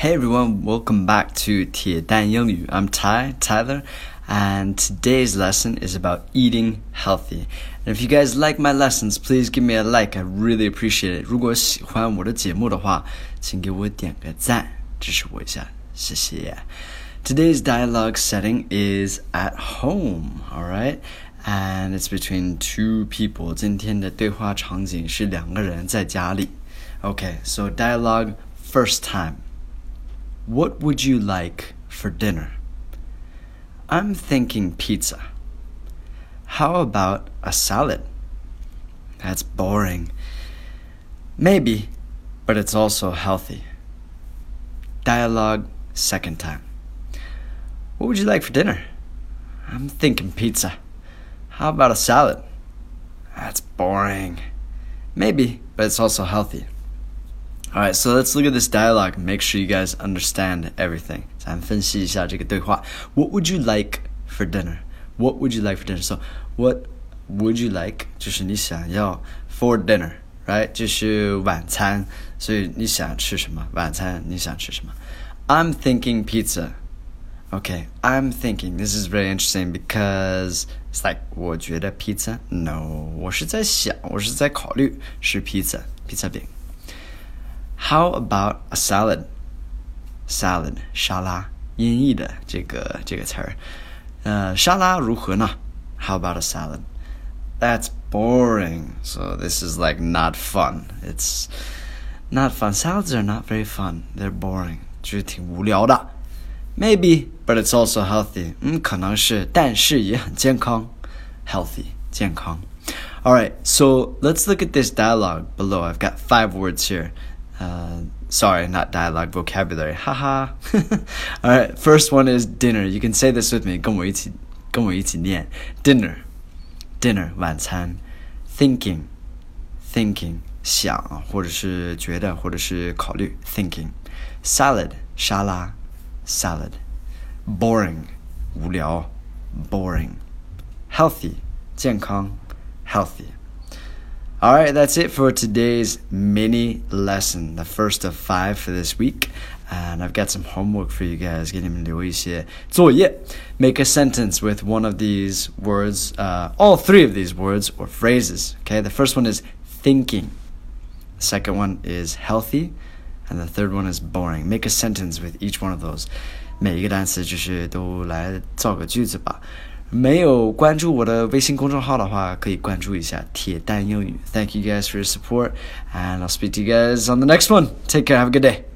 Hey everyone, welcome back to 铁蛋英语. I'm Ty, Tyler, and today's lesson is about eating healthy. And if you guys like my lessons, please give me a like. I really appreciate it. 如果喜欢我的节目的话，请给我点个赞，支持我一下，谢谢。Today's dialogue setting is at home, alright? And it's between two people. 今天的对话场景是两个人在家里。Okay, so dialogue first time. What would you like for dinner? I'm thinking pizza. How about a salad? That's boring. Maybe, but it's also healthy. Dialogue second time. What would you like for dinner? I'm thinking pizza. How about a salad? That's boring. Maybe, but it's also healthy. All right, so let's look at this dialogue and make sure you guys understand everything. What would you like for dinner? What would you like for dinner? So, what would you like 就是你想要 for dinner, right? 就是晚餐，所以你想吃什么？晚餐你想吃什么？I'm thinking pizza. Okay, I'm thinking. This is very interesting because it's like 我觉得 pizza. No，我是在想，我是在考虑是 pizza，披萨饼。 how about a salad? Salad 沙拉，音译的这个这个词儿，呃，沙拉如何呢？How about a salad? That's boring. So this is like not fun. It's not fun. Salads are not very fun. They're boring. 就是挺无聊的。Maybe, but it's also healthy. 嗯，可能是，但是也很健康。Healthy，健康。All right, so let's look at this dialogue below. I've got five words here. Uh, sorry, not dialogue, vocabulary. Haha. All right, first one is dinner. You can say this with me. 跟我一起，跟我一起念 dinner, dinner 晚餐。Thinking, thinking 想或者是觉得或者是考虑 thinking. Salad 沙拉 salad. Boring 无聊 boring. Healthy 健康 healthy. All right, that's it for today's mini lesson, the first of five for this week. And I've got some homework for you guys. Make a sentence with one of these words, uh, all three of these words or phrases. Okay, the first one is thinking. The second one is healthy, and the third one is boring. Make a sentence with each one of those. 每一个单词就是都来造个句子吧。 没有关注我的微信公众号的话，可以关注一下铁蛋英语。Thank you guys for your support, and I'll speak to you guys on the next one. Take care. Have a good day.